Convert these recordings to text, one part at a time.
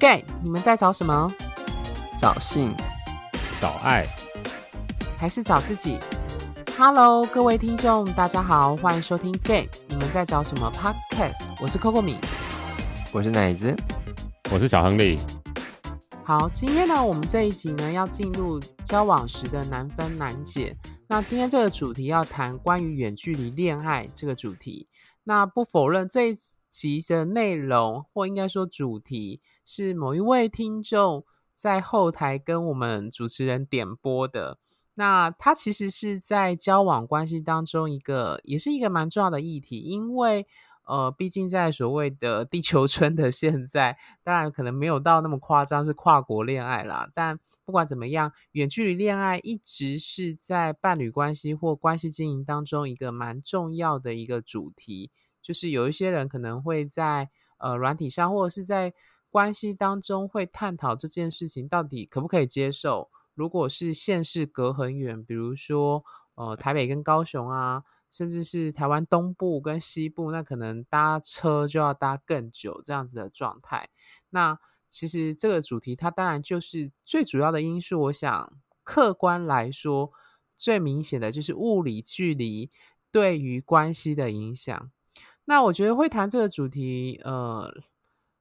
gay，你们在找什么？找性，找爱，还是找自己？Hello，各位听众，大家好，欢迎收听 gay，你们在找什么 Podcast？我是 Coco 米，我是奶子，我是小亨利。好，今天呢，我们这一集呢要进入交往时的难分难解。那今天这个主题要谈关于远距离恋爱这个主题。那不否认这一集的内容，或应该说主题，是某一位听众在后台跟我们主持人点播的。那他其实是在交往关系当中一个，也是一个蛮重要的议题，因为呃，毕竟在所谓的地球村的现在，当然可能没有到那么夸张，是跨国恋爱啦，但。不管怎么样，远距离恋爱一直是在伴侣关系或关系经营当中一个蛮重要的一个主题。就是有一些人可能会在呃软体上，或者是在关系当中会探讨这件事情到底可不可以接受。如果是县市隔很远，比如说呃台北跟高雄啊，甚至是台湾东部跟西部，那可能搭车就要搭更久这样子的状态。那其实这个主题，它当然就是最主要的因素。我想，客观来说，最明显的就是物理距离对于关系的影响。那我觉得会谈这个主题，呃，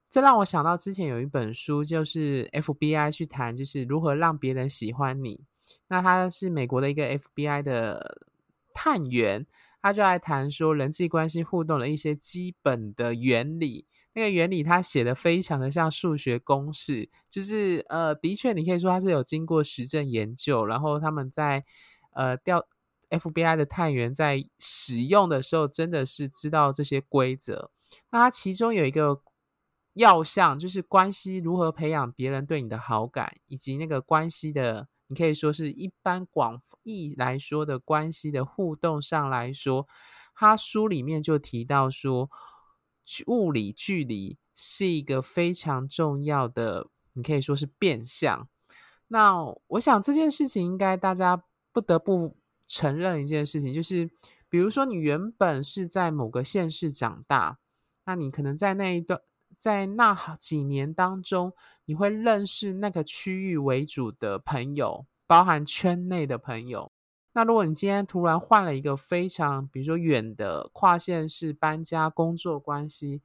这让我想到之前有一本书，就是 FBI 去谈，就是如何让别人喜欢你。那他是美国的一个 FBI 的探员，他就来谈说人际关系互动的一些基本的原理。那个原理，他写的非常的像数学公式，就是呃，的确你可以说他是有经过实证研究，然后他们在呃调 FBI 的探员在使用的时候，真的是知道这些规则。那它其中有一个要项，就是关系如何培养别人对你的好感，以及那个关系的，你可以说是一般广义来说的关系的互动上来说，他书里面就提到说。物理距离是一个非常重要的，你可以说是变相。那我想这件事情应该大家不得不承认一件事情，就是比如说你原本是在某个县市长大，那你可能在那一段在那几年当中，你会认识那个区域为主的朋友，包含圈内的朋友。那如果你今天突然换了一个非常，比如说远的跨县市搬家工作关系，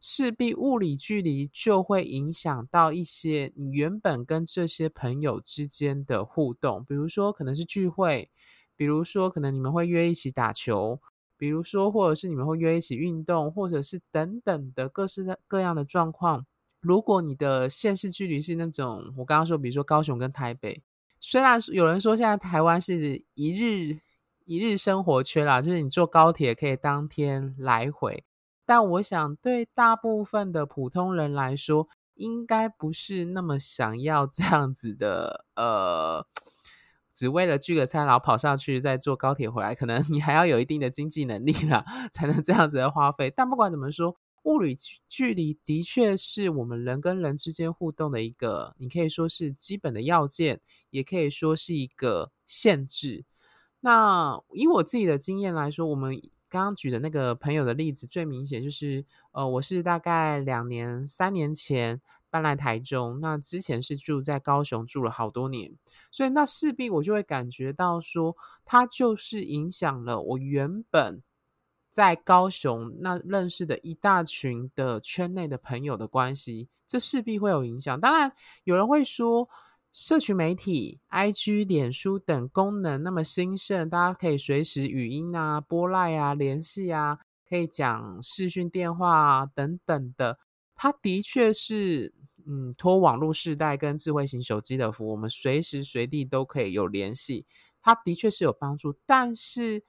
势必物理距离就会影响到一些你原本跟这些朋友之间的互动，比如说可能是聚会，比如说可能你们会约一起打球，比如说或者是你们会约一起运动，或者是等等的各式各样的状况。如果你的县市距离是那种我刚刚说，比如说高雄跟台北。虽然有人说现在台湾是一日一日生活圈啦，就是你坐高铁可以当天来回，但我想对大部分的普通人来说，应该不是那么想要这样子的。呃，只为了聚个餐，然后跑上去再坐高铁回来，可能你还要有一定的经济能力了，才能这样子的花费。但不管怎么说。物理距离的确是我们人跟人之间互动的一个，你可以说是基本的要件，也可以说是一个限制。那以我自己的经验来说，我们刚刚举的那个朋友的例子最明显就是，呃，我是大概两年、三年前搬来台中，那之前是住在高雄住了好多年，所以那势必我就会感觉到说，它就是影响了我原本。在高雄那认识的一大群的圈内的朋友的关系，这势必会有影响。当然，有人会说，社群媒体、IG、脸书等功能那么兴盛，大家可以随时语音啊、拨赖啊、联系啊，可以讲视讯电话啊等等的。它的确是，嗯，托网络世代跟智慧型手机的福，我们随时随地都可以有联系。它的确是有帮助，但是。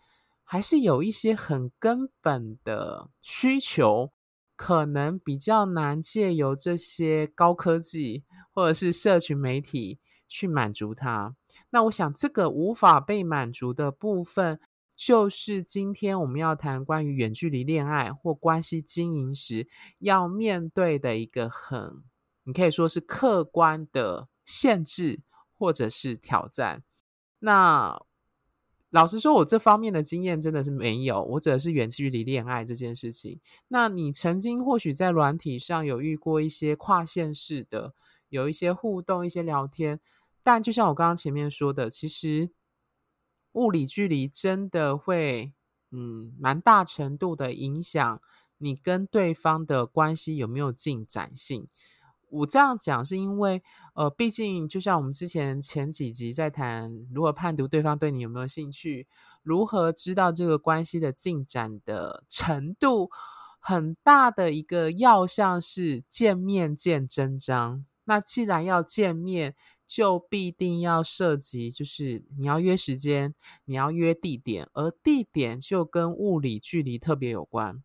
还是有一些很根本的需求，可能比较难借由这些高科技或者是社群媒体去满足它。那我想，这个无法被满足的部分，就是今天我们要谈关于远距离恋爱或关系经营时要面对的一个很，你可以说是客观的限制或者是挑战。那。老实说，我这方面的经验真的是没有。我指的是远距离恋爱这件事情。那你曾经或许在软体上有遇过一些跨线式的，有一些互动、一些聊天，但就像我刚刚前面说的，其实物理距离真的会，嗯，蛮大程度的影响你跟对方的关系有没有进展性。我这样讲是因为，呃，毕竟就像我们之前前几集在谈如何判读对方对你有没有兴趣，如何知道这个关系的进展的程度，很大的一个要项是见面见真章。那既然要见面，就必定要涉及，就是你要约时间，你要约地点，而地点就跟物理距离特别有关。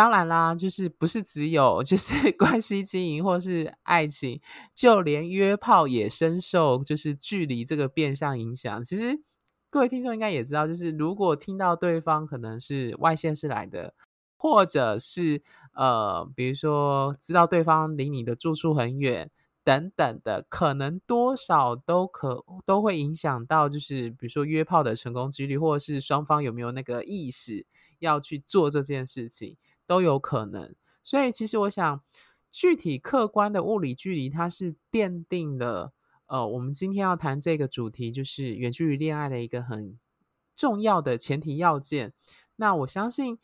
当然啦，就是不是只有就是 关系经营或是爱情，就连约炮也深受就是距离这个变相影响。其实各位听众应该也知道，就是如果听到对方可能是外县市来的，或者是呃，比如说知道对方离你的住处很远等等的，可能多少都可都会影响到，就是比如说约炮的成功几率，或者是双方有没有那个意识要去做这件事情。都有可能，所以其实我想，具体客观的物理距离，它是奠定了呃，我们今天要谈这个主题，就是远距离恋爱的一个很重要的前提要件。那我相信，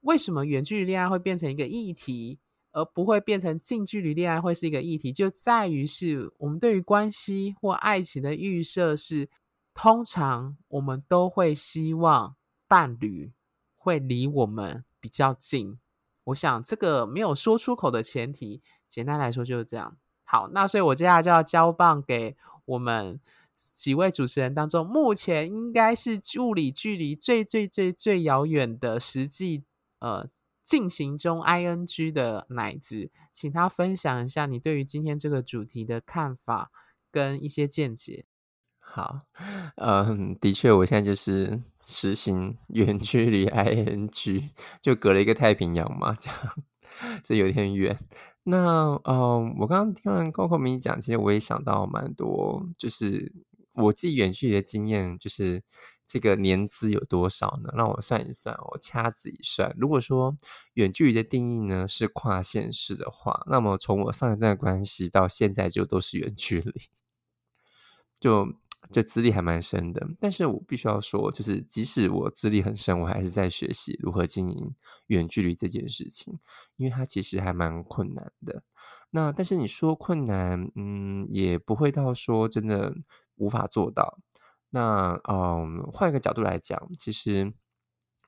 为什么远距离恋爱会变成一个议题，而不会变成近距离恋爱会是一个议题，就在于是我们对于关系或爱情的预设是，通常我们都会希望伴侣会离我们。比较近，我想这个没有说出口的前提，简单来说就是这样。好，那所以我接下来就要交棒给我们几位主持人当中，目前应该是物理距离最最最最遥远的实际呃进行中 ing 的奶子，请他分享一下你对于今天这个主题的看法跟一些见解。好，嗯，的确，我现在就是实行 远距离 ing，就隔了一个太平洋嘛，这样，所以有点远。那，嗯，我刚刚听完 Coco 咪讲，其实我也想到蛮多，就是我自己远距离的经验，就是这个年资有多少呢？让我算一算，我掐指一算，如果说远距离的定义呢是跨县市的话，那么从我上一段关系到现在就都是远距离，就。这资历还蛮深的，但是我必须要说，就是即使我资历很深，我还是在学习如何经营远距离这件事情，因为它其实还蛮困难的。那但是你说困难，嗯，也不会到说真的无法做到。那嗯，换一个角度来讲，其实，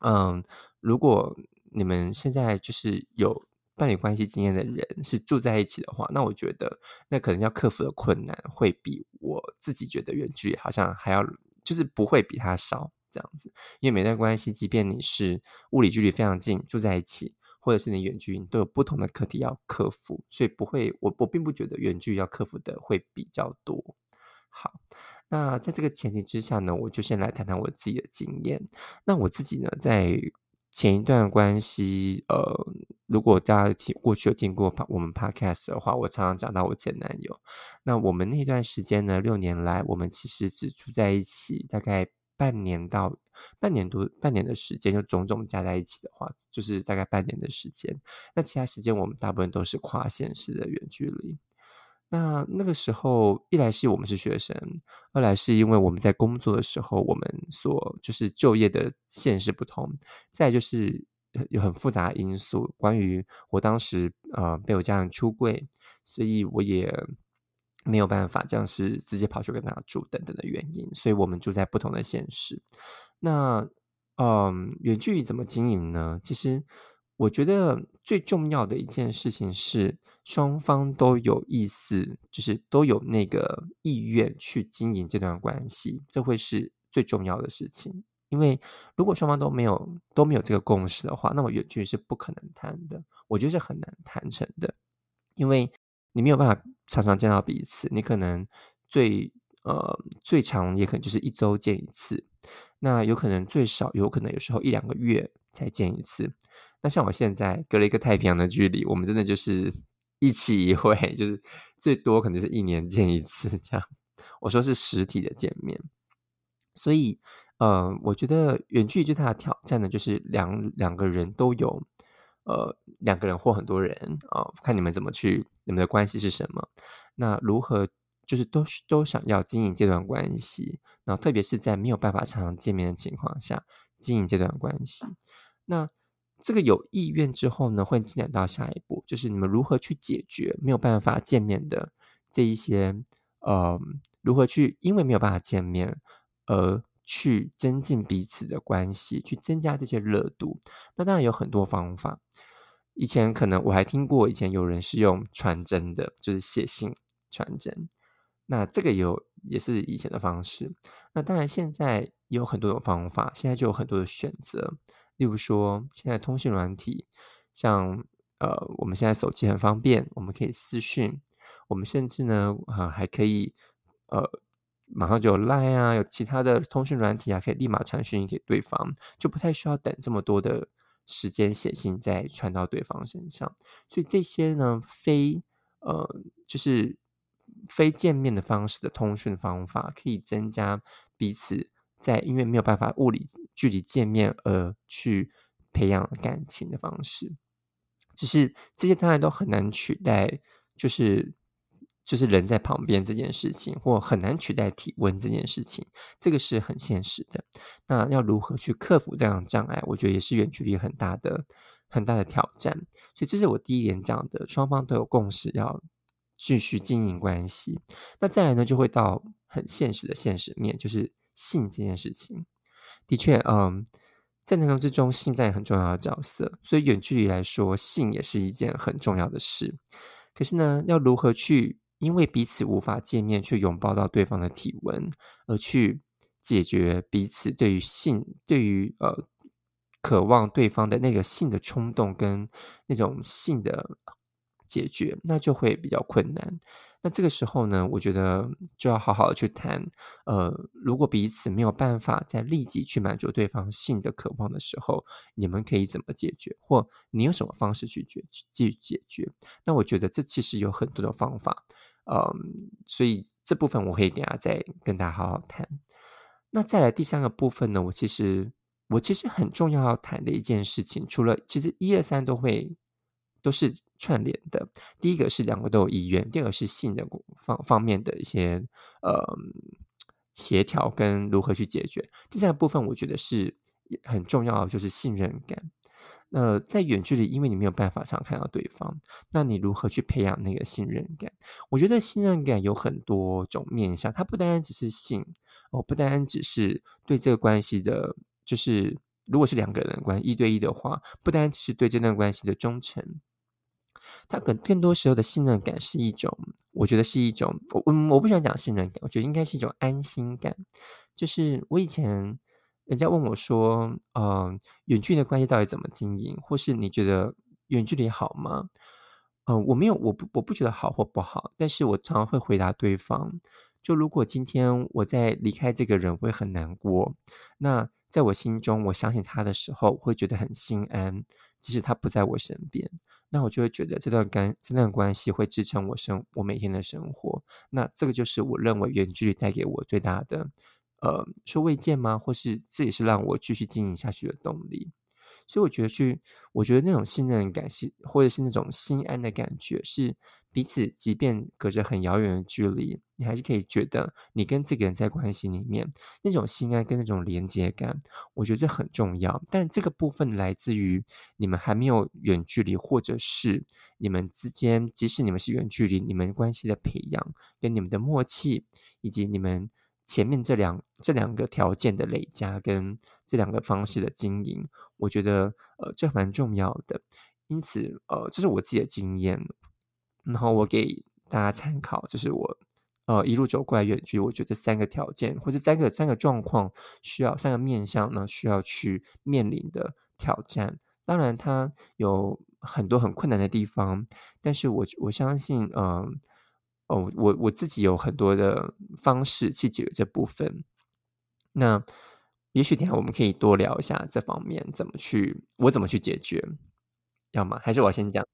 嗯，如果你们现在就是有。伴侣关系经验的人是住在一起的话，那我觉得那可能要克服的困难会比我自己觉得远距离好像还要，就是不会比他少这样子。因为每段关系，即便你是物理距离非常近住在一起，或者是你远距离，都有不同的课题要克服，所以不会，我我并不觉得远距离要克服的会比较多。好，那在这个前提之下呢，我就先来谈谈我自己的经验。那我自己呢，在前一段关系，呃，如果大家听过去有听过我们 podcast 的话，我常常讲到我前男友。那我们那段时间呢，六年来，我们其实只住在一起，大概半年到半年多，半年的时间，就种种加在一起的话，就是大概半年的时间。那其他时间，我们大部分都是跨县市的远距离。那那个时候，一来是我们是学生，二来是因为我们在工作的时候，我们所就是就业的现实不同，再就是有很复杂的因素。关于我当时呃被我家人出柜，所以我也没有办法这样是直接跑去跟他住等等的原因，所以我们住在不同的现实。那嗯，远距离怎么经营呢？其实我觉得最重要的一件事情是。双方都有意思，就是都有那个意愿去经营这段关系，这会是最重要的事情。因为如果双方都没有都没有这个共识的话，那么远距离是不可能谈的。我觉得是很难谈成的，因为你没有办法常常见到彼此，你可能最呃最长也可能就是一周见一次，那有可能最少有可能有时候一两个月才见一次。那像我现在隔了一个太平洋的距离，我们真的就是。一起一会，就是最多可能是一年见一次这样。我说是实体的见面，所以呃，我觉得远距离最大的挑战呢，就是两两个人都有，呃，两个人或很多人啊、看你们怎么去，你们的关系是什么。那如何就是都都想要经营这段关系，然后特别是在没有办法常常见面的情况下经营这段关系。那这个有意愿之后呢，会进展到下一步，就是你们如何去解决没有办法见面的这一些，呃，如何去因为没有办法见面而去增进彼此的关系，去增加这些热度。那当然有很多方法。以前可能我还听过，以前有人是用传真的，就是写信传真。那这个有也是以前的方式。那当然现在有很多种方法，现在就有很多的选择。例如说，现在通讯软体，像呃，我们现在手机很方便，我们可以私讯，我们甚至呢，呃，还可以呃，马上就有 Line 啊，有其他的通讯软体啊，可以立马传讯给对方，就不太需要等这么多的时间写信再传到对方身上。所以这些呢，非呃，就是非见面的方式的通讯方法，可以增加彼此在因为没有办法物理距离见面而去培养感情的方式。只是这些当然都很难取代，就是就是人在旁边这件事情，或很难取代体温这件事情，这个是很现实的。那要如何去克服这样的障碍，我觉得也是远距离很大的很大的挑战。所以这是我第一点讲的，双方都有共识要继续经营关系。那再来呢，就会到很现实的现实面，就是性这件事情。的确，嗯。在男同之中，性占很重要的角色，所以远距离来说，性也是一件很重要的事。可是呢，要如何去因为彼此无法见面，去拥抱到对方的体温，而去解决彼此对于性、对于呃渴望对方的那个性的冲动跟那种性的解决，那就会比较困难。那这个时候呢，我觉得就要好好的去谈。呃，如果彼此没有办法在立即去满足对方性的渴望的时候，你们可以怎么解决？或你有什么方式去解去解决？那我觉得这其实有很多的方法。嗯，所以这部分我可以等下再跟大家好好谈。那再来第三个部分呢，我其实我其实很重要要谈的一件事情，除了其实一二三都会。都是串联的。第一个是两个都有意愿，第二个是性的方方面的一些呃协调跟如何去解决。第三个部分我觉得是很重要的，就是信任感。那在远距离，因为你没有办法常看到对方，那你如何去培养那个信任感？我觉得信任感有很多种面向，它不单单只是性哦，不单单只是对这个关系的，就是如果是两个人关一对一的话，不单只是对这段关系的忠诚。他更更多时候的信任感是一种，我觉得是一种，我我不喜欢讲信任感，我觉得应该是一种安心感。就是我以前人家问我说，嗯，远距离的关系到底怎么经营，或是你觉得远距离好吗？嗯，我没有，我不我不觉得好或不好，但是我常常会回答对方，就如果今天我在离开这个人我会很难过，那在我心中我相信他的时候，我会觉得很心安，即使他不在我身边。那我就会觉得这段关这段关系会支撑我生我每天的生活。那这个就是我认为远距离带给我最大的，呃，说未见吗？或是这也是让我继续经营下去的动力。所以我觉得去，我觉得那种信任感是，或者是那种心安的感觉，是彼此即便隔着很遥远的距离，你还是可以觉得你跟这个人在关系里面那种心安跟那种连接感，我觉得这很重要。但这个部分来自于你们还没有远距离，或者是你们之间，即使你们是远距离，你们关系的培养跟你们的默契，以及你们。前面这两这两个条件的累加，跟这两个方式的经营，我觉得呃这蛮重要的。因此呃这是我自己的经验，然后我给大家参考，就是我呃一路走过来远距，我觉得三个条件或者三个三个状况需要三个面向呢需要去面临的挑战。当然它有很多很困难的地方，但是我我相信嗯。哦，我我自己有很多的方式去解决这部分。那也许等下我们可以多聊一下这方面怎么去，我怎么去解决，要吗？还是我先讲？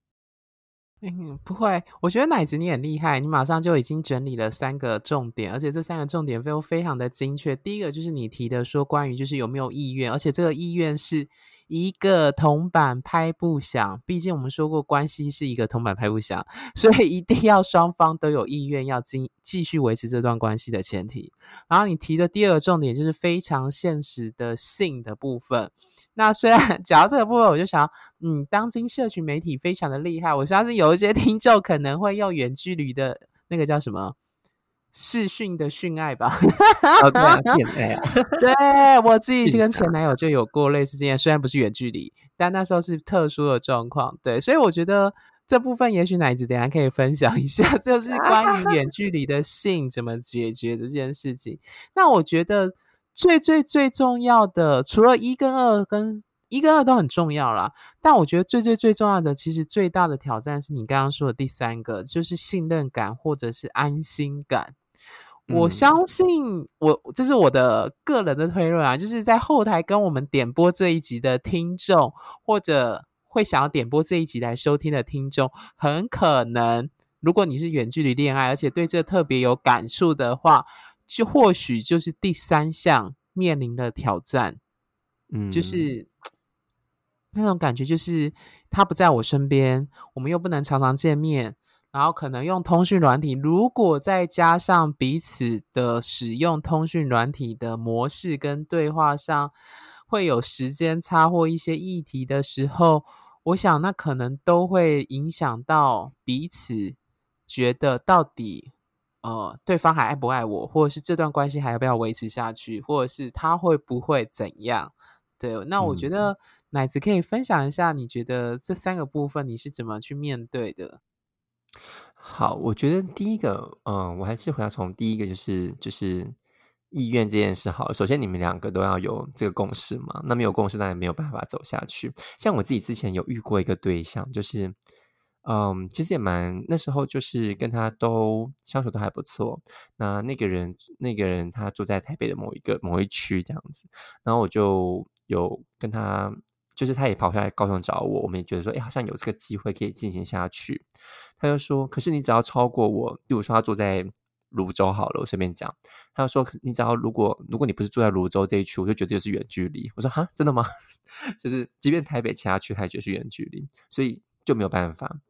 嗯，不会，我觉得奶子你很厉害，你马上就已经整理了三个重点，而且这三个重点非常非常的精确。第一个就是你提的说关于就是有没有意愿，而且这个意愿是一个铜板拍不响，毕竟我们说过关系是一个铜板拍不响，所以一定要双方都有意愿要继继续维持这段关系的前提。然后你提的第二个重点就是非常现实的性的部分。那虽然 讲到这个部分，我就想，嗯，当今社群媒体非常的厉害，我相信有一些听众可能会用远距离的那个叫什么视讯的训爱吧，对啊，恋爱啊，对我自己跟前男友就有过类似经验，虽然不是远距离，但那时候是特殊的状况，对，所以我觉得这部分也许奶子等下可以分享一下，就是关于远距离的性怎么解决这件事情。那我觉得。最最最重要的，除了一跟二，跟一跟二都很重要啦。但我觉得最最最重要的，其实最大的挑战是你刚刚说的第三个，就是信任感或者是安心感。我相信，我这是我的个人的推论啊，就是在后台跟我们点播这一集的听众，或者会想要点播这一集来收听的听众，很可能，如果你是远距离恋爱，而且对这特别有感触的话。就或许就是第三项面临的挑战，嗯，就是那种感觉，就是他不在我身边，我们又不能常常见面，然后可能用通讯软体，如果再加上彼此的使用通讯软体的模式跟对话上会有时间差或一些议题的时候，我想那可能都会影响到彼此觉得到底。呃，对方还爱不爱我，或者是这段关系还要不要维持下去，或者是他会不会怎样？对，那我觉得奶子可以分享一下，你觉得这三个部分你是怎么去面对的？好，我觉得第一个，嗯，我还是回要从第一个，就是就是意愿这件事。好，首先你们两个都要有这个共识嘛，那没有共识，当然没有办法走下去。像我自己之前有遇过一个对象，就是。嗯，其实也蛮那时候，就是跟他都相处都还不错。那那个人，那个人他住在台北的某一个某一区这样子，然后我就有跟他，就是他也跑下来高雄找我，我们也觉得说，哎，好像有这个机会可以进行下去。他就说，可是你只要超过我，比如说他住在泸州好了，我随便讲，他就说，你只要如果如果你不是住在泸州这一区，我就觉得就是远距离。我说，哈，真的吗？就是即便台北其他区，他也觉得是远距离，所以就没有办法。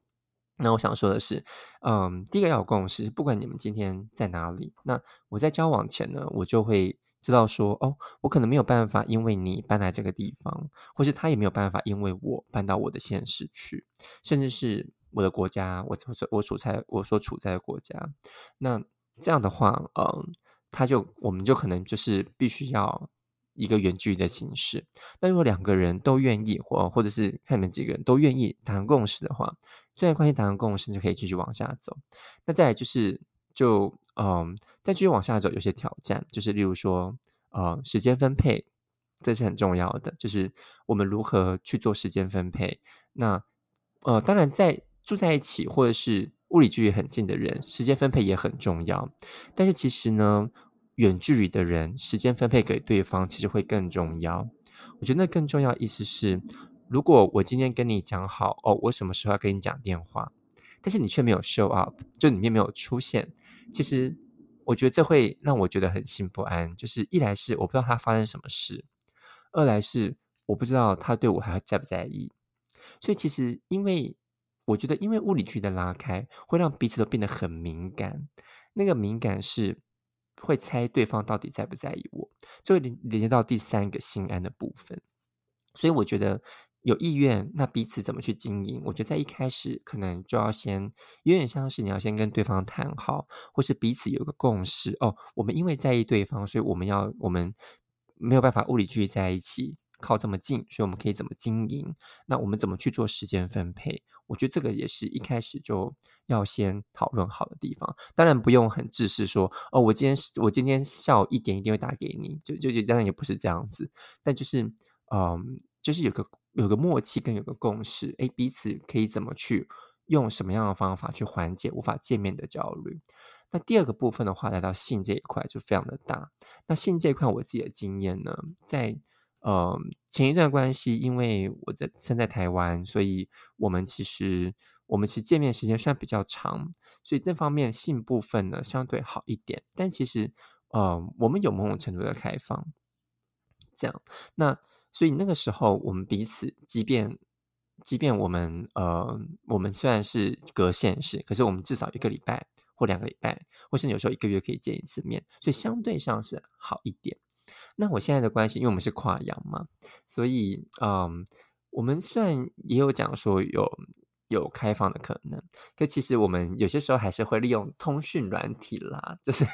那我想说的是，嗯，第一个要有共识，不管你们今天在哪里，那我在交往前呢，我就会知道说，哦，我可能没有办法因为你搬来这个地方，或是他也没有办法因为我搬到我的现实去，甚至是我的国家，我我我所在我所处在的国家，那这样的话，嗯，他就我们就可能就是必须要一个远距离的形式。但如果两个人都愿意，或或者是看你们几个人都愿意谈共识的话。这段关系达成共识，就可以继续往下走。那再来就是，就嗯，再继续往下走，有些挑战，就是例如说，呃，时间分配，这是很重要的。就是我们如何去做时间分配。那呃，当然，在住在一起或者是物理距离很近的人，时间分配也很重要。但是其实呢，远距离的人，时间分配给对方，其实会更重要。我觉得那更重要，意思是。如果我今天跟你讲好哦，我什么时候要跟你讲电话，但是你却没有 show up，就里面没有出现，其实我觉得这会让我觉得很心不安。就是一来是我不知道他发生什么事，二来是我不知道他对我还在不在意。所以其实因为我觉得，因为物理距离的拉开，会让彼此都变得很敏感。那个敏感是会猜对方到底在不在意我，这会连连接到第三个心安的部分。所以我觉得。有意愿，那彼此怎么去经营？我觉得在一开始可能就要先有点像是你要先跟对方谈好，或是彼此有个共识哦。我们因为在意对方，所以我们要我们没有办法物理距离在一起，靠这么近，所以我们可以怎么经营？那我们怎么去做时间分配？我觉得这个也是一开始就要先讨论好的地方。当然不用很自私说哦，我今天我今天下午一点一定会打给你，就就就当然也不是这样子，但就是嗯，就是有个。有个默契跟有个共识，哎，彼此可以怎么去用什么样的方法去缓解无法见面的焦虑？那第二个部分的话，来到性这一块就非常的大。那性这一块，我自己的经验呢，在呃前一段关系，因为我在身在台湾，所以我们其实我们其实见面时间算比较长，所以这方面性部分呢相对好一点。但其实，呃，我们有某种程度的开放，这样。那所以那个时候，我们彼此，即便即便我们呃，我们虽然是隔县市，可是我们至少一个礼拜或两个礼拜，或是有时候一个月可以见一次面，所以相对上是好一点。那我现在的关系，因为我们是跨洋嘛，所以嗯，我们虽然也有讲说有有开放的可能，可其实我们有些时候还是会利用通讯软体啦，就是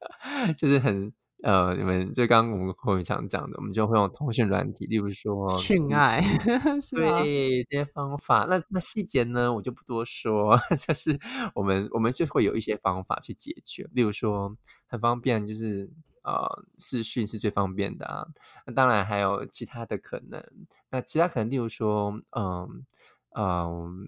就是很呃，你们就刚刚我们后面常讲的，我们就会用通讯软体，例如说训爱，对这些方法。那那细节呢，我就不多说，就是我们我们就会有一些方法去解决，例如说很方便，就是。呃，视讯是最方便的啊。那当然还有其他的可能。那其他可能，例如说，嗯嗯，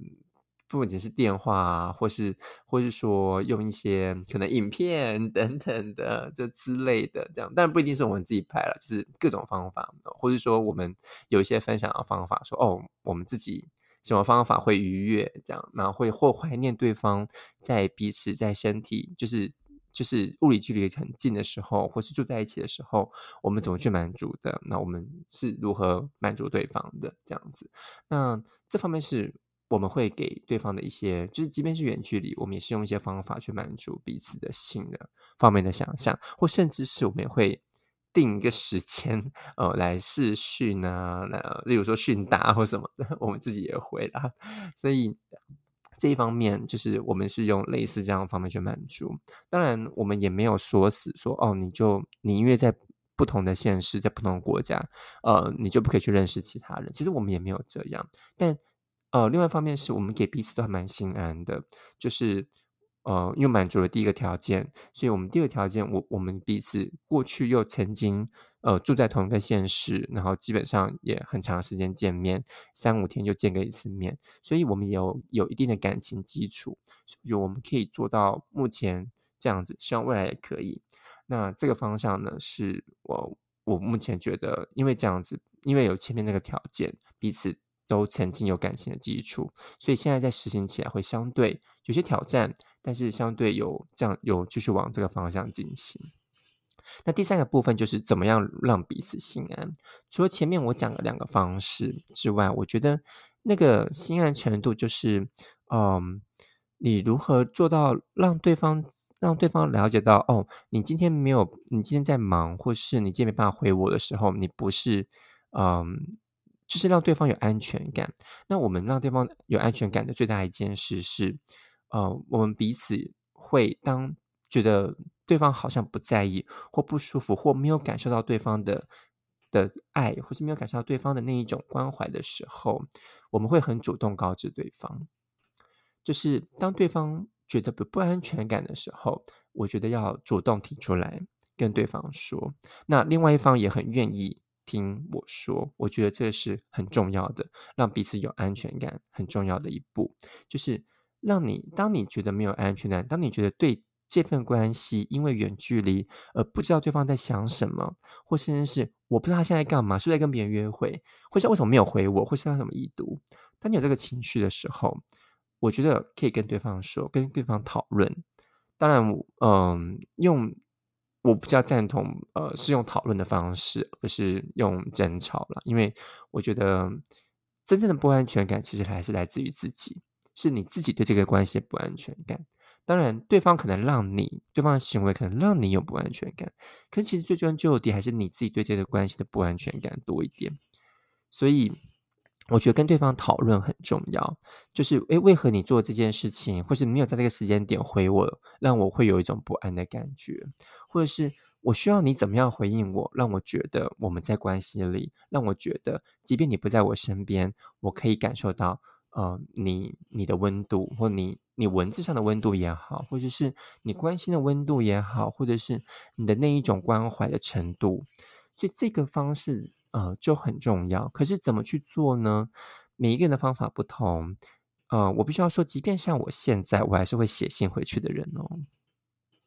不仅是电话，或是或是说用一些可能影片 等等的这之类的，这样。但不一定是我们自己拍了，就是各种方法，或者说我们有一些分享的方法，说哦，我们自己什么方法会愉悦，这样，然后会或怀念对方在彼此在身体，就是。就是物理距离很近的时候，或是住在一起的时候，我们怎么去满足的？那我们是如何满足对方的？这样子，那这方面是我们会给对方的一些，就是即便是远距离，我们也是用一些方法去满足彼此的性的方面的想象，或甚至是我们也会定一个时间，呃，来试训啊，那例如说训答或什么的，我们自己也会啦，所以。这一方面就是我们是用类似这样的方面去满足，当然我们也没有说死说哦，你就你因为在不同的现实，在不同的国家，呃，你就不可以去认识其他人。其实我们也没有这样，但呃，另外一方面是我们给彼此都还蛮心安的，就是呃，又满足了第一个条件，所以我们第二个条件，我我们彼此过去又曾经。呃，住在同一个县市，然后基本上也很长时间见面，三五天就见个一次面，所以我们有有一定的感情基础，就我们可以做到目前这样子，希望未来也可以。那这个方向呢，是我我目前觉得，因为这样子，因为有前面那个条件，彼此都曾经有感情的基础，所以现在在实行起来会相对有些挑战，但是相对有这样有继续往这个方向进行。那第三个部分就是怎么样让彼此心安。除了前面我讲的两个方式之外，我觉得那个心安程度就是，嗯，你如何做到让对方让对方了解到，哦，你今天没有，你今天在忙，或是你今天没办法回我的时候，你不是，嗯，就是让对方有安全感。那我们让对方有安全感的最大一件事是，呃，我们彼此会当觉得。对方好像不在意，或不舒服，或没有感受到对方的的爱，或是没有感受到对方的那一种关怀的时候，我们会很主动告知对方。就是当对方觉得不不安全感的时候，我觉得要主动提出来跟对方说。那另外一方也很愿意听我说，我觉得这是很重要的，让彼此有安全感很重要的一步，就是让你当你觉得没有安全感，当你觉得对。这份关系因为远距离而不知道对方在想什么，或甚至是我不知道他现在干嘛，是在跟别人约会，或是为什么没有回我，或是他什么已读。当你有这个情绪的时候，我觉得可以跟对方说，跟对方讨论。当然，嗯，用我比较赞同，呃，是用讨论的方式，不是用争吵了。因为我觉得真正的不安全感其实还是来自于自己，是你自己对这个关系的不安全感。当然，对方可能让你，对方的行为可能让你有不安全感，可是其实最终究底还是你自己对这个关系的不安全感多一点。所以，我觉得跟对方讨论很重要。就是，诶，为何你做这件事情，或是没有在这个时间点回我，让我会有一种不安的感觉，或者是我需要你怎么样回应我，让我觉得我们在关系里，让我觉得，即便你不在我身边，我可以感受到。呃，你你的温度，或你你文字上的温度也好，或者是你关心的温度也好，或者是你的那一种关怀的程度，所以这个方式呃就很重要。可是怎么去做呢？每一个人的方法不同。呃，我必须要说，即便像我现在，我还是会写信回去的人哦。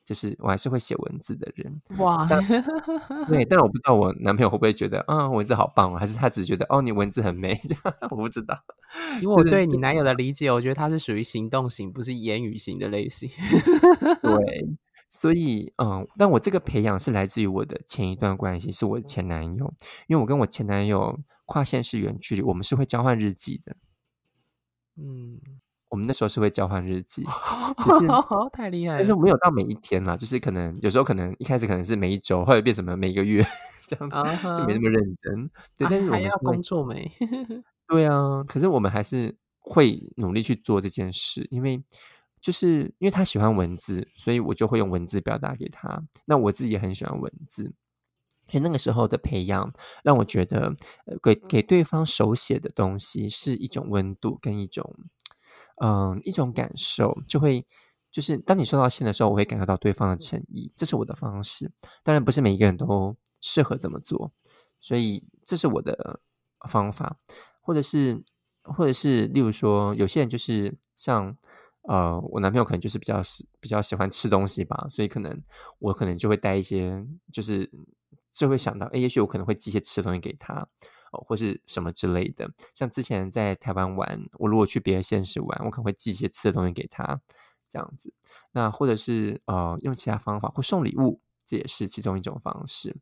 就是我还是会写文字的人。哇，对，但我不知道我男朋友会不会觉得啊，文字好棒哦，还是他只是觉得哦，你文字很美，这样我不知道。因为我对你男友的理解，我觉得他是属于行动型，不是言语型的类型。对，所以嗯，但我这个培养是来自于我的前一段关系，是我的前男友，因为我跟我前男友跨县市远距离，我们是会交换日记的。嗯，我们那时候是会交换日记，只是 太厉害，但是没有到每一天啦，就是可能有时候可能一开始可能是每一周，或者变什么每一个月 这样，就没那么认真。对，但是我们要工作没？对啊，可是我们还是会努力去做这件事，因为就是因为他喜欢文字，所以我就会用文字表达给他。那我自己也很喜欢文字。所以那个时候的培养，让我觉得，给给对方手写的东西是一种温度跟一种，嗯，一种感受，就会就是当你收到信的时候，我会感受到对方的诚意，这是我的方式。当然不是每一个人都适合这么做，所以这是我的方法，或者是或者是例如说，有些人就是像，呃，我男朋友可能就是比较喜比较喜欢吃东西吧，所以可能我可能就会带一些就是。就会想到，哎，也许我可能会寄一些吃的东西给他，哦，或是什么之类的。像之前在台湾玩，我如果去别的县市玩，我可能会寄一些吃的东西给他，这样子。那或者是呃，用其他方法或送礼物，这也是其中一种方式。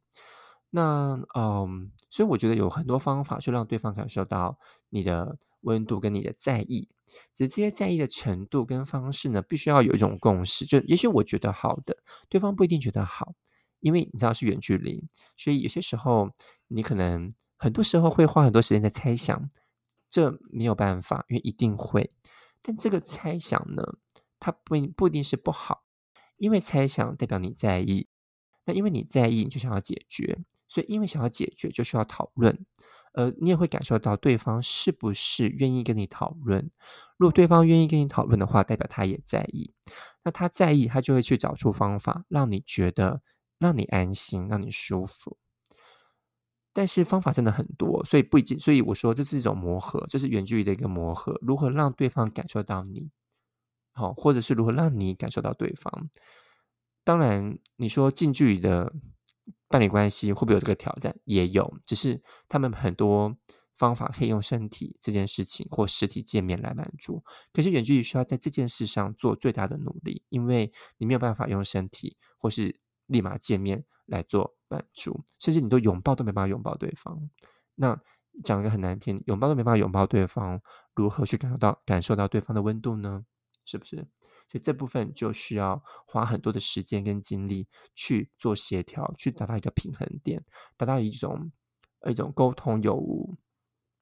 那嗯，所以我觉得有很多方法，去让对方感受到你的温度跟你的在意。只是这些在意的程度跟方式呢，必须要有一种共识。就也许我觉得好的，对方不一定觉得好。因为你知道是远距离，所以有些时候你可能很多时候会花很多时间在猜想，这没有办法，因为一定会。但这个猜想呢，它不不一定是不好，因为猜想代表你在意，那因为你在意，你就想要解决，所以因为想要解决，就需要讨论。呃，你也会感受到对方是不是愿意跟你讨论。如果对方愿意跟你讨论的话，代表他也在意。那他在意，他就会去找出方法，让你觉得。让你安心，让你舒服，但是方法真的很多，所以不一定。所以我说这是一种磨合，这是远距离的一个磨合。如何让对方感受到你，好，或者是如何让你感受到对方？当然，你说近距离的伴侣关系会不会有这个挑战？也有，只是他们很多方法可以用身体这件事情或实体见面来满足。可是远距离需要在这件事上做最大的努力，因为你没有办法用身体或是。立马见面来做满足，甚至你都拥抱都没办法拥抱对方。那讲一个很难听，拥抱都没办法拥抱对方，如何去感受到感受到对方的温度呢？是不是？所以这部分就需要花很多的时间跟精力去做协调，去达到一个平衡点，达到一种一种沟通有无。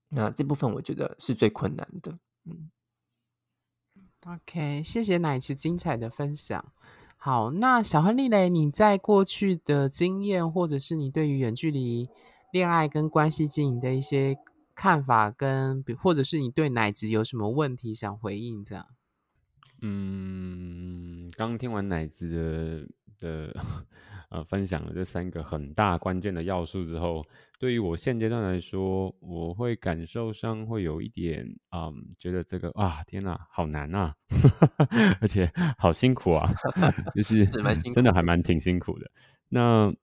那这部分我觉得是最困难的。嗯，OK，谢谢奶琪精彩的分享。好，那小亨利嘞，你在过去的经验，或者是你对于远距离恋爱跟关系经营的一些看法，跟或者是你对奶子有什么问题想回应？这样？嗯，刚听完奶子的的呃分享了这三个很大关键的要素之后。对于我现阶段来说，我会感受上会有一点，嗯，觉得这个啊，天哪，好难呐，而且好辛苦啊，就是真的还蛮挺辛苦的。那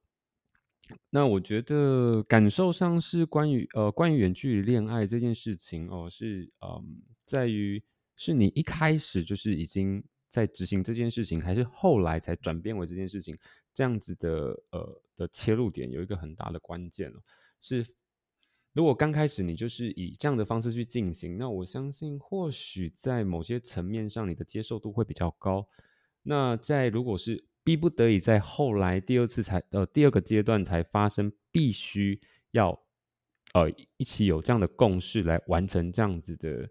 那我觉得感受上是关于呃，关于远距离恋爱这件事情哦，是嗯，在于是你一开始就是已经在执行这件事情，还是后来才转变为这件事情？这样子的呃的切入点有一个很大的关键哦。是，如果刚开始你就是以这样的方式去进行，那我相信或许在某些层面上你的接受度会比较高。那在如果是逼不得已在后来第二次才呃第二个阶段才发生，必须要呃一起有这样的共识来完成这样子的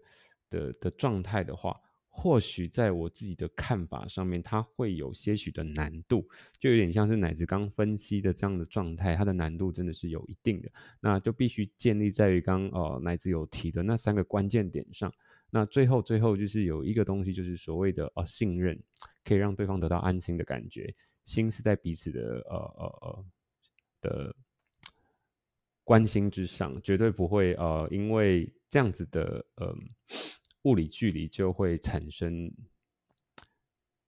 的的状态的话。或许在我自己的看法上面，它会有些许的难度，就有点像是奶子刚分析的这样的状态，它的难度真的是有一定的，那就必须建立在于刚呃奶子有提的那三个关键点上。那最后最后就是有一个东西，就是所谓的呃信任，可以让对方得到安心的感觉，心是在彼此的呃呃呃的关心之上，绝对不会呃因为这样子的呃。物理距离就会产生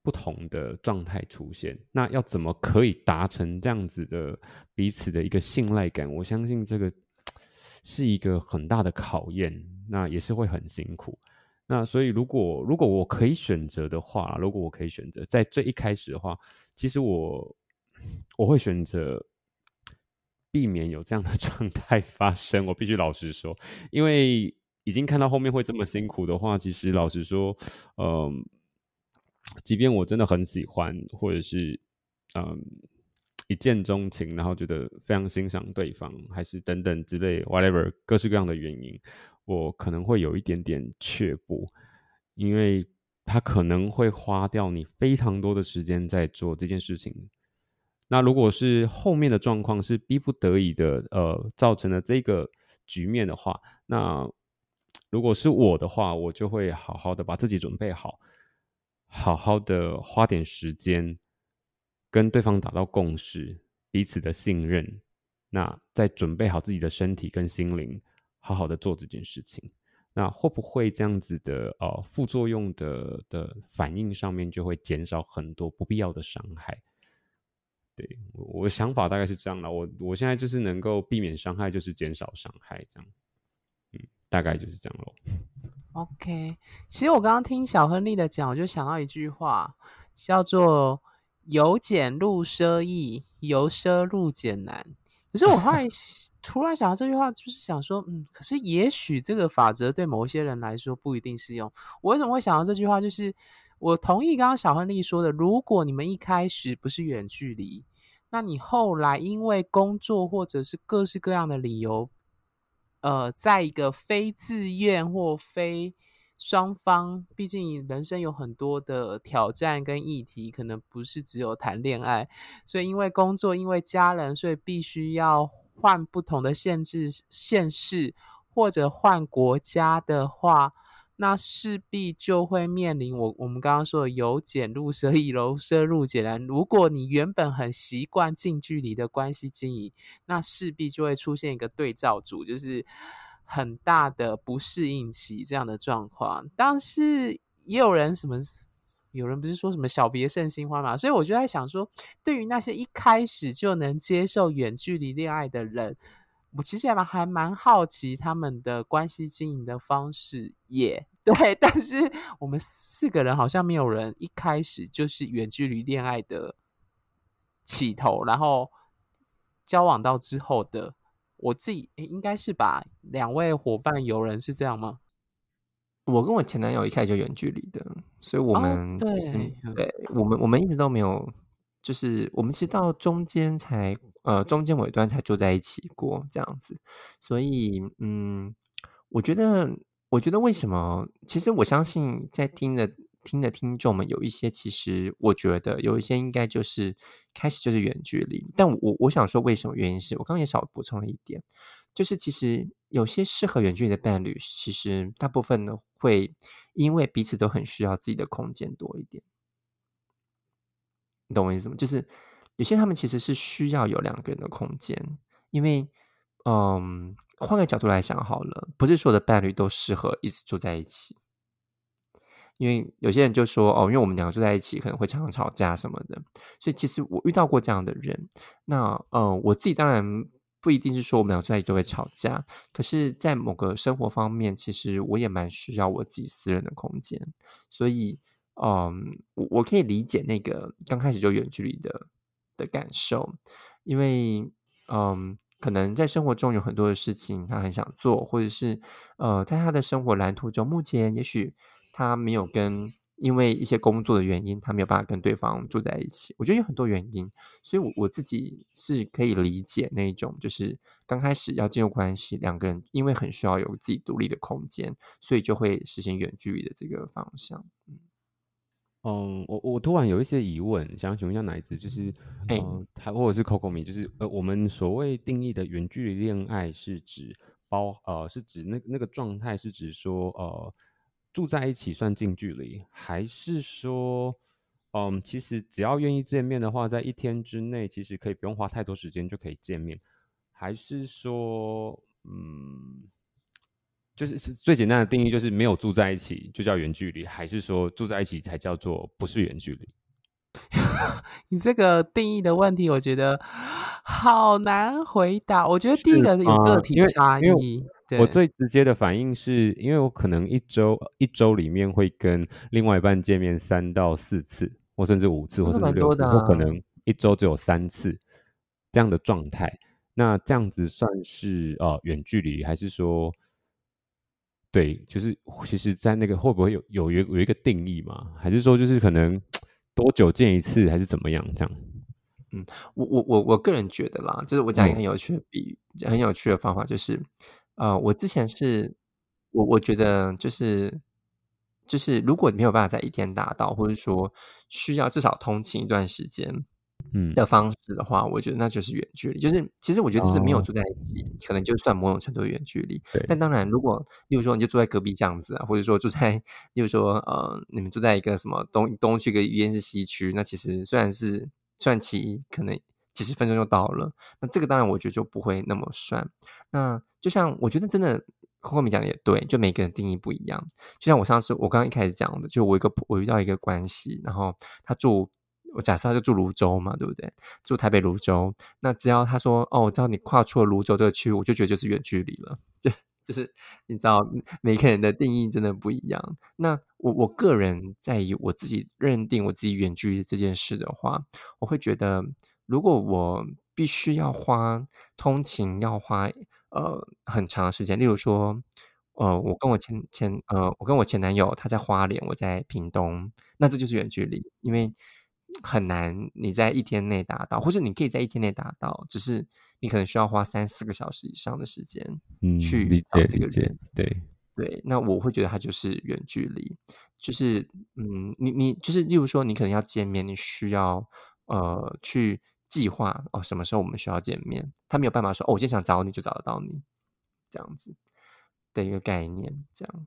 不同的状态出现。那要怎么可以达成这样子的彼此的一个信赖感？我相信这个是一个很大的考验，那也是会很辛苦。那所以，如果如果我可以选择的话，如果我可以选择在最一开始的话，其实我 我会选择避免有这样的 状态发生。我必须老实说，因为已经看到后面会这么辛苦的话，其实老实说，嗯，即便我真的很喜欢，或者是嗯一见钟情，然后觉得非常欣赏对方，还是等等之类 whatever 各式各样的原因。我可能会有一点点却步，因为他可能会花掉你非常多的时间在做这件事情。那如果是后面的状况是逼不得已的，呃，造成了这个局面的话，那如果是我的话，我就会好好的把自己准备好，好好的花点时间跟对方达到共识，彼此的信任，那再准备好自己的身体跟心灵。好好的做这件事情，那会不会这样子的呃副作用的的反应上面就会减少很多不必要的伤害？对我想法大概是这样的，我我现在就是能够避免伤害，就是减少伤害，这样，嗯，大概就是这样咯。OK，其实我刚刚听小亨利的讲，我就想到一句话，叫做“由俭入奢易，由奢入俭难”。可是我后来突然想到这句话，就是想说，嗯，可是也许这个法则对某些人来说不一定适用。我为什么会想到这句话？就是我同意刚刚小亨利说的，如果你们一开始不是远距离，那你后来因为工作或者是各式各样的理由，呃，在一个非自愿或非。双方毕竟人生有很多的挑战跟议题，可能不是只有谈恋爱，所以因为工作，因为家人，所以必须要换不同的限制、县市或者换国家的话，那势必就会面临我我们刚刚说的由俭入奢易，由奢入俭难。如果你原本很习惯近距离的关系经营，那势必就会出现一个对照组，就是。很大的不适应期这样的状况，但是也有人什么，有人不是说什么小别胜新欢嘛？所以我就在想说，对于那些一开始就能接受远距离恋爱的人，我其实还蛮还蛮好奇他们的关系经营的方式，也对。但是我们四个人好像没有人一开始就是远距离恋爱的起头，然后交往到之后的。我自己应该是吧？两位伙伴有人是这样吗？我跟我前男友一开始就远距离的，所以我们对对，我们我们一直都没有，就是我们其实到中间才呃中间尾端才坐在一起过这样子，所以嗯，我觉得我觉得为什么？其实我相信在听的。听的听众们有一些，其实我觉得有一些应该就是开始就是远距离，但我我想说为什么原因是我刚刚也少补充了一点，就是其实有些适合远距离的伴侣，其实大部分呢会因为彼此都很需要自己的空间多一点，你懂我意思吗？就是有些他们其实是需要有两个人的空间，因为嗯，换个角度来想好了，不是所有的伴侣都适合一直住在一起。因为有些人就说哦，因为我们两个住在一起，可能会常常吵架什么的。所以其实我遇到过这样的人。那呃，我自己当然不一定是说我们两个住在一起都会吵架，可是，在某个生活方面，其实我也蛮需要我自己私人的空间。所以，嗯，我我可以理解那个刚开始就远距离的的感受，因为嗯，可能在生活中有很多的事情他很想做，或者是呃，在他的生活蓝图中，目前也许。他没有跟，因为一些工作的原因，他没有办法跟对方住在一起。我觉得有很多原因，所以，我我自己是可以理解那一种，就是刚开始要进入关系，两个人因为很需要有自己独立的空间，所以就会实行远距离的这个方向。嗯，我我突然有一些疑问，想请问一下奶子，就是，嗯，他或者是 Coco 米，就是呃，我们所谓定义的远距离恋爱是指包呃，是指那那个状态是指说呃。住在一起算近距离，还是说，嗯，其实只要愿意见面的话，在一天之内，其实可以不用花太多时间就可以见面，还是说，嗯，就是最简单的定义就是没有住在一起就叫远距离，还是说住在一起才叫做不是远距离？你这个定义的问题，我觉得好难回答。我觉得第一个有个体差异。我最直接的反应是因为我可能一周一周里面会跟另外一半见面三到四次，或甚至五次，或甚至六次，或可能一周只有三次这样的状态。那这样子算是呃远距离，还是说对？就是其实，在那个会不会有有有有一个定义嘛？还是说就是可能多久见一次，还是怎么样？这样？嗯，我我我我个人觉得啦，就是我讲一个很有趣的比喻，很有趣的方法，就是。呃，我之前是，我我觉得就是就是，如果你没有办法在一天达到，或者说需要至少通勤一段时间，嗯的方式的话，我觉得那就是远距离。就是其实我觉得是没有住在一起，可能就算某种程度的远距离。但当然，如果例如说你就住在隔壁这样子啊，或者说住在，例如说呃，你们住在一个什么东东区跟一边是西区，那其实虽然是算其可能。几十分钟就到了，那这个当然我觉得就不会那么算。那就像我觉得真的后面讲的也对，就每个人定义不一样。就像我上次我刚刚一开始讲的，就我一个我遇到一个关系，然后他住我假设他就住泸州嘛，对不对？住台北泸州，那只要他说哦，我知道你跨出了泸州这个区，我就觉得就是远距离了。就就是你知道每个人的定义真的不一样。那我我个人在于我自己认定我自己远距离这件事的话，我会觉得。如果我必须要花通勤，要花呃很长时间，例如说，呃，我跟我前前呃，我跟我前男友他在花莲，我在屏东，那这就是远距离，因为很难你在一天内达到，或者你可以在一天内达到，只是你可能需要花三四个小时以上的时间，嗯，去找这个人，对对，那我会觉得他就是远距离，就是嗯，你你就是例如说，你可能要见面，你需要呃去。计划哦，什么时候我们需要见面？他没有办法说哦，我今天想找你就找得到你，这样子的一个概念。这样，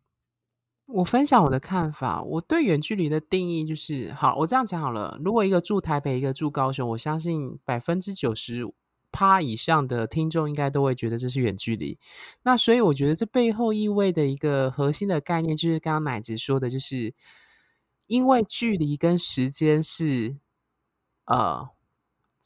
我分享我的看法。我对远距离的定义就是：好，我这样讲好了。如果一个住台北，一个住高雄，我相信百分之九十趴以上的听众应该都会觉得这是远距离。那所以我觉得这背后意味的一个核心的概念，就是刚刚奶子说的，就是因为距离跟时间是呃。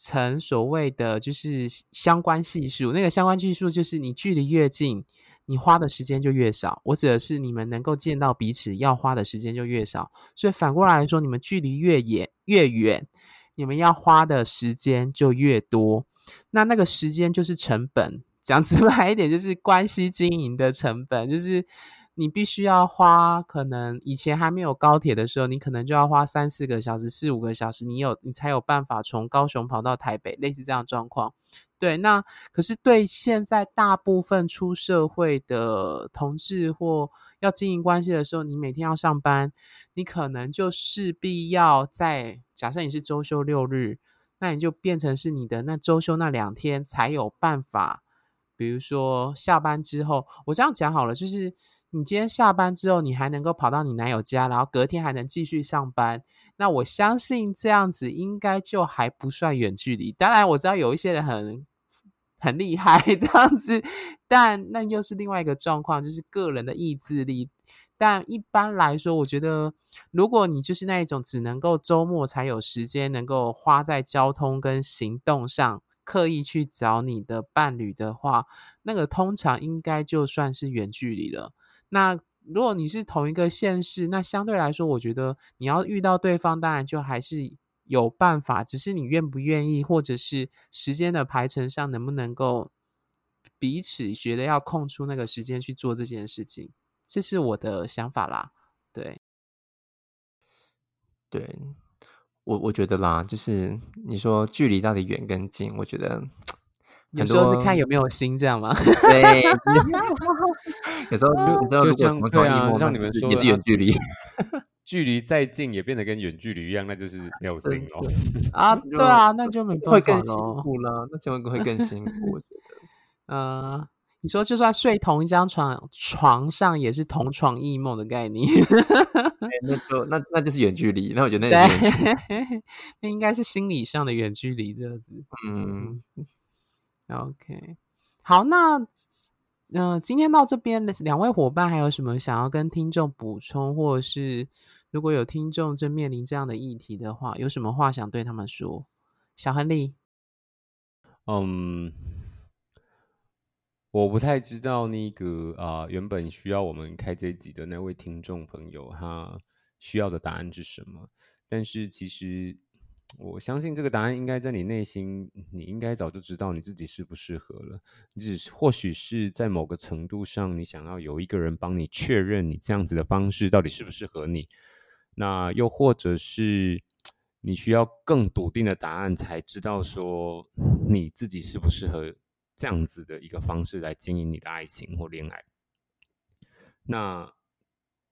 成所谓的就是相关系数，那个相关系数就是你距离越近，你花的时间就越少。我指的是你们能够见到彼此要花的时间就越少。所以反过来说，你们距离越远越远，你们要花的时间就越多。那那个时间就是成本，讲直白一点，就是关系经营的成本，就是。你必须要花，可能以前还没有高铁的时候，你可能就要花三四个小时、四五个小时，你有你才有办法从高雄跑到台北，类似这样状况。对，那可是对现在大部分出社会的同志或要经营关系的时候，你每天要上班，你可能就势必要在假设你是周休六日，那你就变成是你的那周休那两天才有办法，比如说下班之后，我这样讲好了，就是。你今天下班之后，你还能够跑到你男友家，然后隔天还能继续上班，那我相信这样子应该就还不算远距离。当然，我知道有一些人很很厉害 这样子，但那又是另外一个状况，就是个人的意志力。但一般来说，我觉得如果你就是那一种只能够周末才有时间能够花在交通跟行动上。刻意去找你的伴侣的话，那个通常应该就算是远距离了。那如果你是同一个县市，那相对来说，我觉得你要遇到对方，当然就还是有办法，只是你愿不愿意，或者是时间的排程上能不能够彼此觉得要空出那个时间去做这件事情，这是我的想法啦。对，对。我我觉得啦，就是你说距离到底远跟近，我觉得 有时候是看有没有心这样吗？对，有时候有时候就像对啊，像你们说也是远距离，距离再近也变得跟远距离一样，那就是没有心哦。啊，对啊，那就没办法会更辛苦了，那结婚会更辛苦，我觉得，嗯。你说，就算睡同一张床，床上也是同床异梦的概念。那就那那就是远距离。那我觉得那 那应该是心理上的远距离这样子。嗯，OK，好，那呃，今天到这边的两位伙伴还有什么想要跟听众补充，或者是如果有听众正面临这样的议题的话，有什么话想对他们说？小亨利，嗯，我不太知道那个啊、原本需要我们开这集的那位听众朋友，他需要的答案是什么？但是其实我相信这个答案应该在你内心，你应该早就知道你自己适不适合了。你只是或许是在某个程度上，你想要有一个人帮你确认你这样子的方式到底适不适合你。那又或者是你需要更笃定的答案，才知道说你自己适不适合这样子的一个方式来经营你的爱情或恋爱。那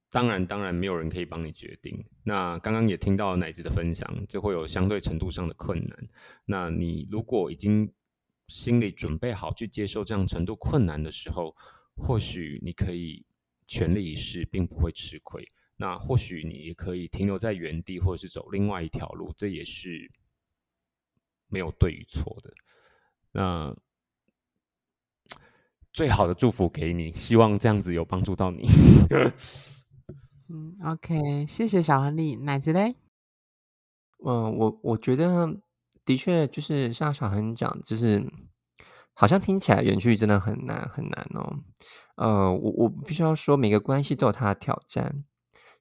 当然，当然没有人可以帮你决定。那刚刚也听到奶子的分享，就会有相对程度上的困难。那你如果已经心里准备好去接受这样程度困难的时候，或许你可以全力以赴，并不会吃亏。那或许你也可以停留在原地，或者是走另外一条路，这也是没有对与错的。那最好的祝福给你，希望这样子有帮助到你。嗯，OK，谢谢小亨利，奶子嘞？嗯，我我觉得的确就是像小恒讲，就是好像听起来远距离真的很难很难哦。呃，我我必须要说，每个关系都有它的挑战，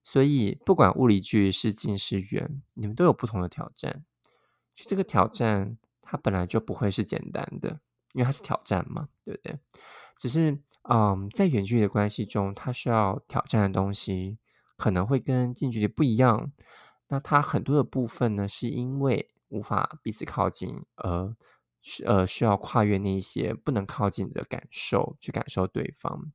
所以不管物理距离是近是远，你们都有不同的挑战。就这个挑战，它本来就不会是简单的，因为它是挑战嘛，对不对？只是，嗯，在远距离的关系中，它需要挑战的东西可能会跟近距离不一样。那它很多的部分呢，是因为无法彼此靠近，而呃需要跨越那一些不能靠近的感受，去感受对方。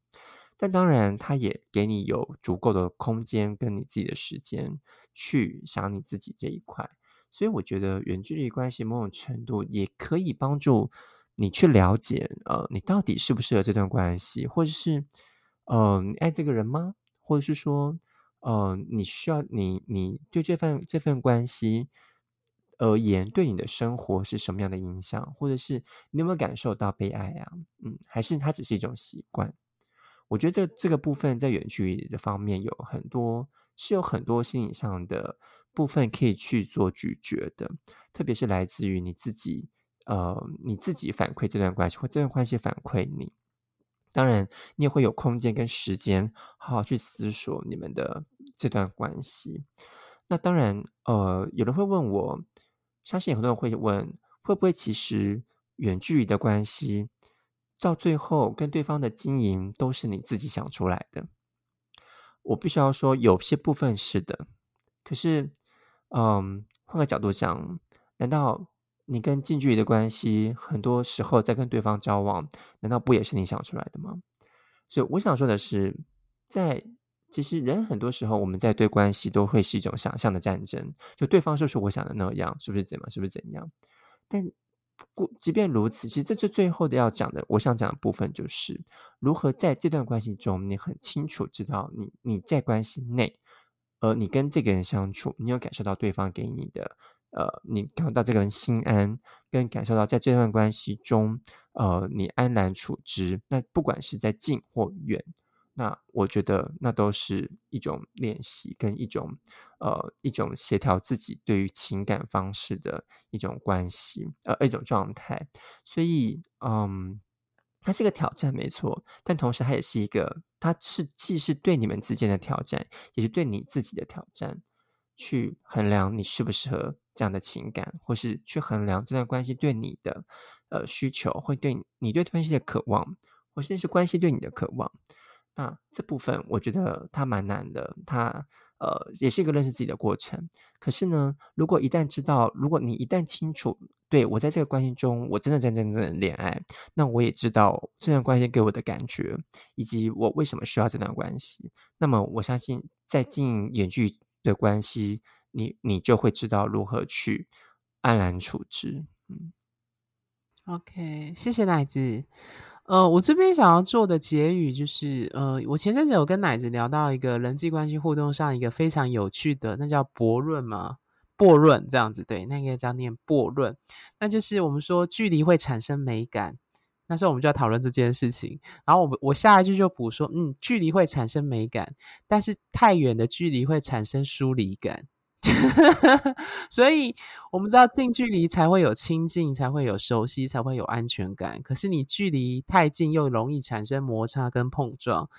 但当然，它也给你有足够的空间跟你自己的时间去想你自己这一块。所以，我觉得远距离关系某种程度也可以帮助你去了解，呃，你到底适不适合这段关系，或者是，呃，你爱这个人吗？或者是说，呃，你需要你你对这份这份关系而言，对你的生活是什么样的影响，或者是你有没有感受到被爱啊？嗯，还是它只是一种习惯？我觉得这这个部分在远距离的方面有很多是有很多心理上的部分可以去做咀嚼的，特别是来自于你自己，呃，你自己反馈这段关系，或这段关系反馈你。当然，你也会有空间跟时间，好好去思索你们的这段关系。那当然，呃，有人会问我，相信很多人会问，会不会其实远距离的关系，到最后跟对方的经营都是你自己想出来的？我必须要说，有些部分是的。可是，嗯，换个角度讲，难道你跟近距离的关系，很多时候在跟对方交往，难道不也是你想出来的吗？所以我想说的是，在其实人很多时候，我们在对关系都会是一种想象的战争，就对方是不是我想的那样，是不是怎么，是不是怎样？但不，即便如此，其实这最最后的要讲的，我想讲的部分就是如何在这段关系中，你很清楚知道你你在关系内，呃，你跟这个人相处，你有感受到对方给你的，呃，你感受到这个人心安，跟感受到在这段关系中，呃，你安然处之。那不管是在近或远，那我觉得那都是一种练习，跟一种呃一种协调自己对于情感方式的一种关系，呃一种状态。所以，嗯，它是一个挑战，没错，但同时它也是一个，它是既是对你们之间的挑战，也是对你自己的挑战，去衡量你适不适合这样的情感，或是去衡量这段关系对你的呃需求，会对你对关系的渴望，或甚至是关系对你的渴望。那这部分我觉得它蛮难的，它呃也是一个认识自己的过程。可是呢，如果一旦知道，如果你一旦清楚，对我在这个关系中，我真的真真正正恋爱，那我也知道这段关系给我的感觉，以及我为什么需要这段关系。那么我相信，在经营远距的关系，你你就会知道如何去安然处之。嗯，OK，谢谢奶子。呃，我这边想要做的结语就是，呃，我前阵子有跟奶子聊到一个人际关系互动上一个非常有趣的，那叫悖论嘛，悖论这样子，对，那个叫念悖论，那就是我们说距离会产生美感，那时候我们就要讨论这件事情。然后我我下一句就补说，嗯，距离会产生美感，但是太远的距离会产生疏离感。所以我们知道近距离才会有亲近，才会有熟悉，才会有安全感。可是你距离太近，又容易产生摩擦跟碰撞。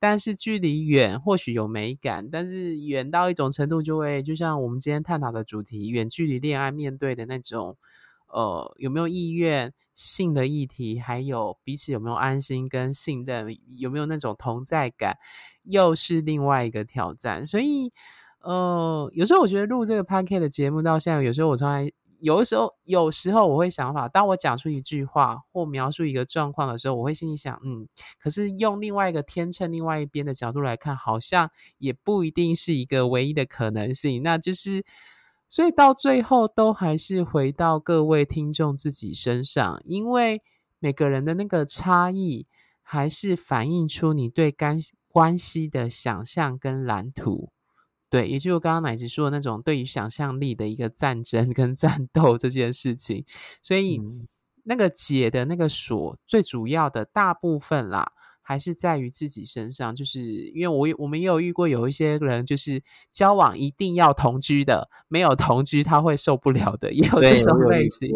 但是距离远或许有美感，但是远到一种程度，就会就像我们今天探讨的主题——远距离恋爱面对的那种，呃，有没有意愿、性的议题，还有彼此有没有安心跟信任，有没有那种同在感，又是另外一个挑战。所以。呃，有时候我觉得录这个 p a r k e t 的节目到现在，有时候我从来，有的时候，有时候我会想法，当我讲出一句话或描述一个状况的时候，我会心里想，嗯，可是用另外一个天秤另外一边的角度来看，好像也不一定是一个唯一的可能性。那就是，所以到最后都还是回到各位听众自己身上，因为每个人的那个差异，还是反映出你对干关系的想象跟蓝图。对，也就是刚刚奶子说的那种对于想象力的一个战争跟战斗这件事情，所以那个解的那个锁，最主要的大部分啦，还是在于自己身上。就是因为我我们也有遇过有一些人，就是交往一定要同居的，没有同居他会受不了的，也有这种类型。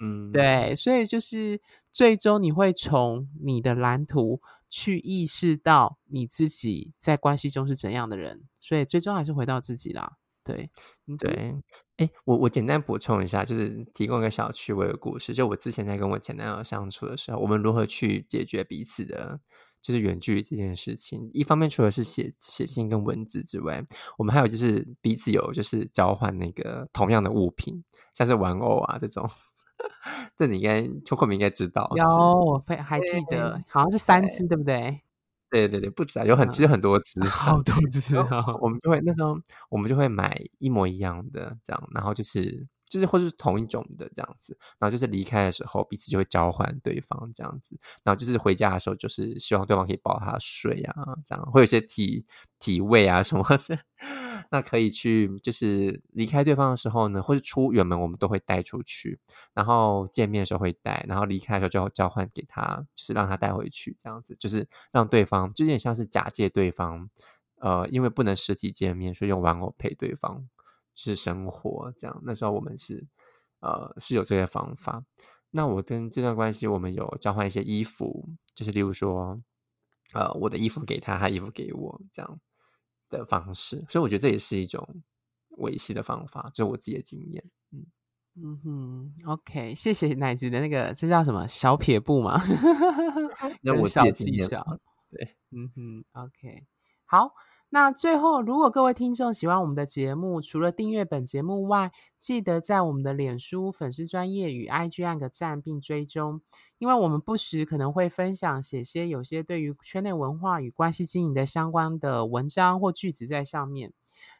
嗯，对，所以就是最终你会从你的蓝图去意识到你自己在关系中是怎样的人。所以最终还是回到自己啦，对，对，哎，我我简单补充一下，就是提供一个小趣味的故事。就我之前在跟我前男友相处的时候，我们如何去解决彼此的，就是远距离这件事情。一方面，除了是写写信跟文字之外，我们还有就是彼此有就是交换那个同样的物品，像是玩偶啊这种。这你应该邱克明应该知道，有我非还记得，好像是三只，对不对？对对对，不止啊，有很其实很多只，好多只啊。我们就会那时候，我们就会买一模一样的这样，然后就是就是或是同一种的这样子，然后就是离开的时候彼此就会交换对方这样子，然后就是回家的时候就是希望对方可以抱他睡啊，这样会有些体体味啊什么的。那可以去，就是离开对方的时候呢，或是出远门，我们都会带出去。然后见面的时候会带，然后离开的时候就交换给他，就是让他带回去，这样子就是让对方就有点像是假借对方，呃，因为不能实体见面，所以用玩偶陪对方是生活这样。那时候我们是呃是有这些方法。那我跟这段关系，我们有交换一些衣服，就是例如说，呃，我的衣服给他，他衣服给我，这样。的方式，所以我觉得这也是一种维系的方法，这是我自己的经验。嗯嗯哼，OK，谢谢奶子的那个，这叫什么小撇步嘛？那 我小技巧，对，嗯哼，OK，好。那最后，如果各位听众喜欢我们的节目，除了订阅本节目外，记得在我们的脸书粉丝专业与 IG 按个赞并追踪，因为我们不时可能会分享写些有些对于圈内文化与关系经营的相关的文章或句子在上面。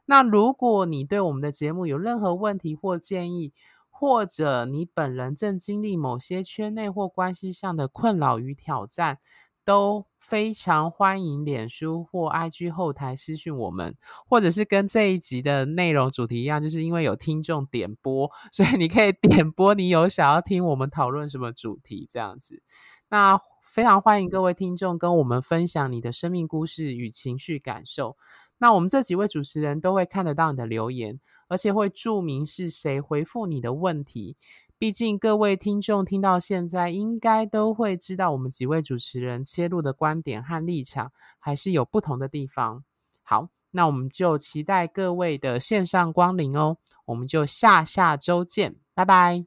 那如果你对我们的节目有任何问题或建议，或者你本人正经历某些圈内或关系上的困扰与挑战，都非常欢迎脸书或 IG 后台私讯我们，或者是跟这一集的内容主题一样，就是因为有听众点播，所以你可以点播你有想要听我们讨论什么主题这样子。那非常欢迎各位听众跟我们分享你的生命故事与情绪感受。那我们这几位主持人都会看得到你的留言，而且会注明是谁回复你的问题。毕竟各位听众听到现在，应该都会知道我们几位主持人切入的观点和立场还是有不同的地方。好，那我们就期待各位的线上光临哦。我们就下下周见，拜拜，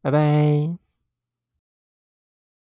拜拜。